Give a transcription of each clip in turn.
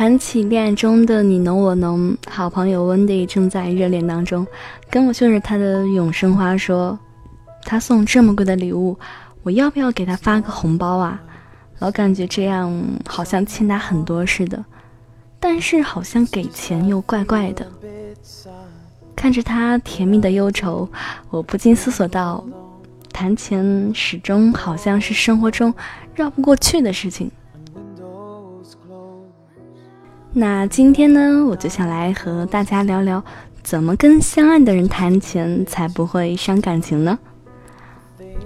谈起恋爱中的你侬我侬，好朋友 Wendy 正在热恋当中，跟我秀着他的永生花说：“他送这么贵的礼物，我要不要给他发个红包啊？老感觉这样好像欠他很多似的，但是好像给钱又怪怪的。”看着他甜蜜的忧愁，我不禁思索道：“谈钱始终好像是生活中绕不过去的事情。”那今天呢，我就想来和大家聊聊，怎么跟相爱的人谈钱才不会伤感情呢？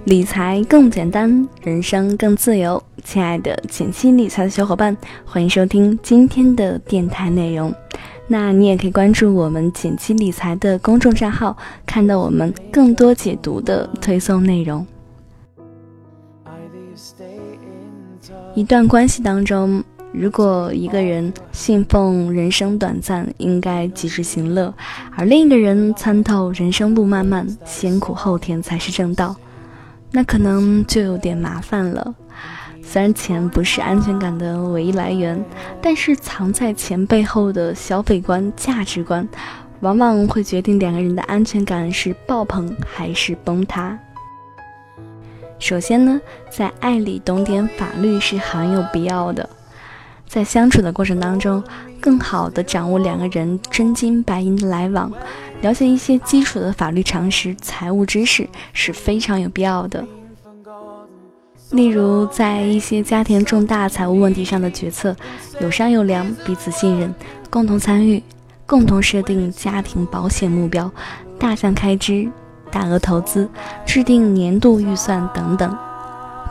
理财更简单，人生更自由。亲爱的简七理财的小伙伴，欢迎收听今天的电台内容。那你也可以关注我们简七理财的公众账号，看到我们更多解读的推送内容。一段关系当中。如果一个人信奉人生短暂，应该及时行乐，而另一个人参透人生路漫漫，先苦后甜才是正道，那可能就有点麻烦了。虽然钱不是安全感的唯一来源，但是藏在钱背后的消费观、价值观，往往会决定两个人的安全感是爆棚还是崩塌。首先呢，在爱里懂点法律是很有必要的。在相处的过程当中，更好的掌握两个人真金白银的来往，了解一些基础的法律常识、财务知识是非常有必要的。例如，在一些家庭重大财务问题上的决策，有商有量，彼此信任，共同参与，共同设定家庭保险目标、大项开支、大额投资，制定年度预算等等。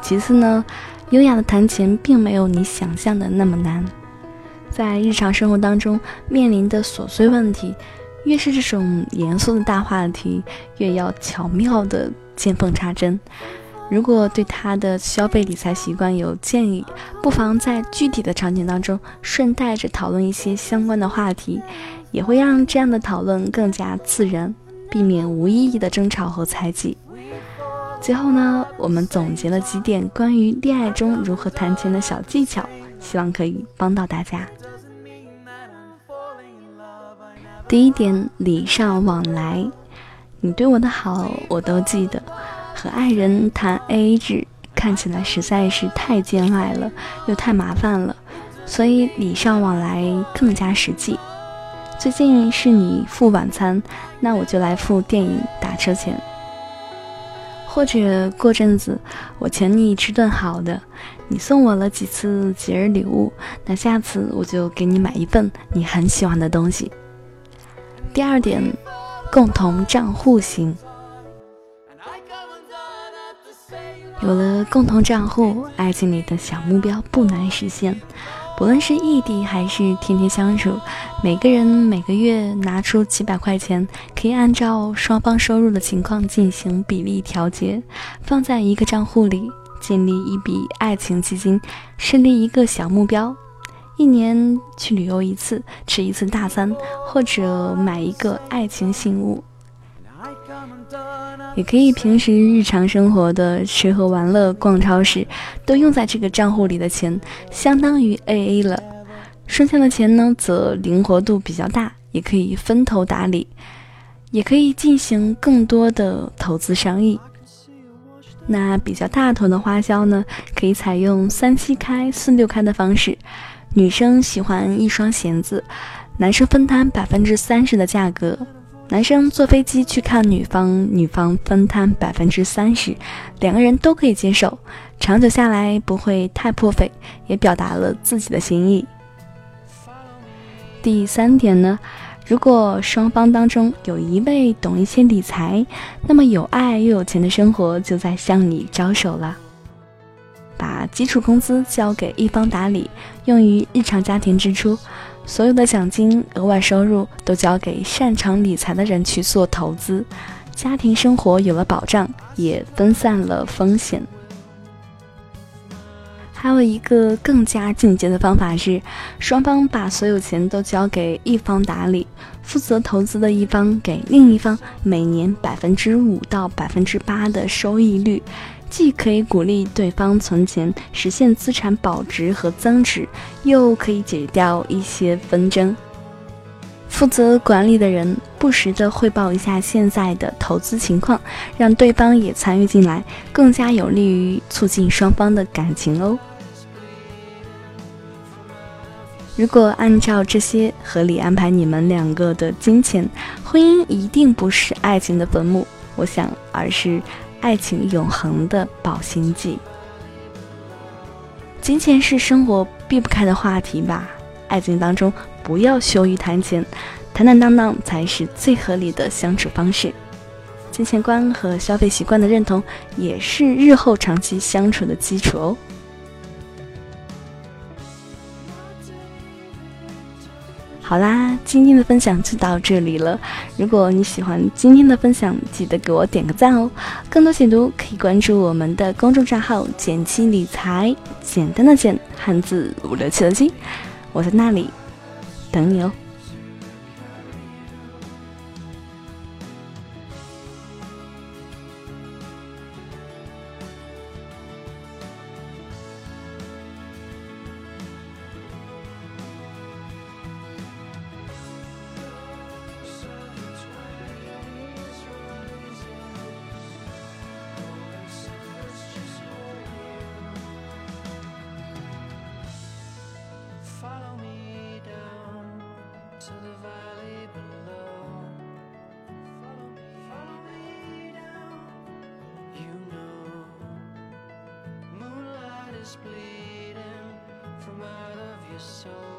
其次呢？优雅的弹琴并没有你想象的那么难，在日常生活当中面临的琐碎问题，越是这种严肃的大话题，越要巧妙的见缝插针。如果对他的消费理财习惯有建议，不妨在具体的场景当中顺带着讨论一些相关的话题，也会让这样的讨论更加自然，避免无意义的争吵和猜忌。最后呢，我们总结了几点关于恋爱中如何谈钱的小技巧，希望可以帮到大家。第一点，礼尚往来，你对我的好我都记得。和爱人谈 AA 制看起来实在是太见外了，又太麻烦了，所以礼尚往来更加实际。最近是你付晚餐，那我就来付电影打车钱。或者过阵子我请你吃顿好的，你送我了几次节日礼物，那下次我就给你买一份你很喜欢的东西。第二点，共同账户型。有了共同账户，爱情里的小目标不难实现。不论是异地还是天天相处，每个人每个月拿出几百块钱，可以按照双方收入的情况进行比例调节，放在一个账户里，建立一笔爱情基金，设立一个小目标，一年去旅游一次，吃一次大餐，或者买一个爱情信物。也可以平时日常生活的吃喝玩乐、逛超市，都用在这个账户里的钱，相当于 A A 了。剩下的钱呢，则灵活度比较大，也可以分头打理，也可以进行更多的投资商议。那比较大头的花销呢，可以采用三七开、四六开的方式。女生喜欢一双鞋子，男生分摊百分之三十的价格。男生坐飞机去看女方，女方分摊百分之三十，两个人都可以接受，长久下来不会太破费，也表达了自己的心意。第三点呢，如果双方当中有一位懂一些理财，那么有爱又有钱的生活就在向你招手了。把基础工资交给一方打理，用于日常家庭支出。所有的奖金、额外收入都交给擅长理财的人去做投资，家庭生活有了保障，也分散了风险。还有一个更加进阶的方法是，双方把所有钱都交给一方打理，负责投资的一方给另一方每年百分之五到百分之八的收益率。既可以鼓励对方存钱，实现资产保值和增值，又可以解掉一些纷争。负责管理的人不时地汇报一下现在的投资情况，让对方也参与进来，更加有利于促进双方的感情哦。如果按照这些合理安排你们两个的金钱，婚姻一定不是爱情的坟墓，我想，而是爱情永恒的保鲜剂。金钱是生活避不开的话题吧？爱情当中不要羞于谈钱，坦坦荡荡才是最合理的相处方式。金钱观和消费习惯的认同，也是日后长期相处的基础哦。好啦，今天的分享就到这里了。如果你喜欢今天的分享，记得给我点个赞哦。更多解读可以关注我们的公众账号“简七理财”，简单的简，汉字五六七的七，我在那里等你哦。Bleeding from out of your soul.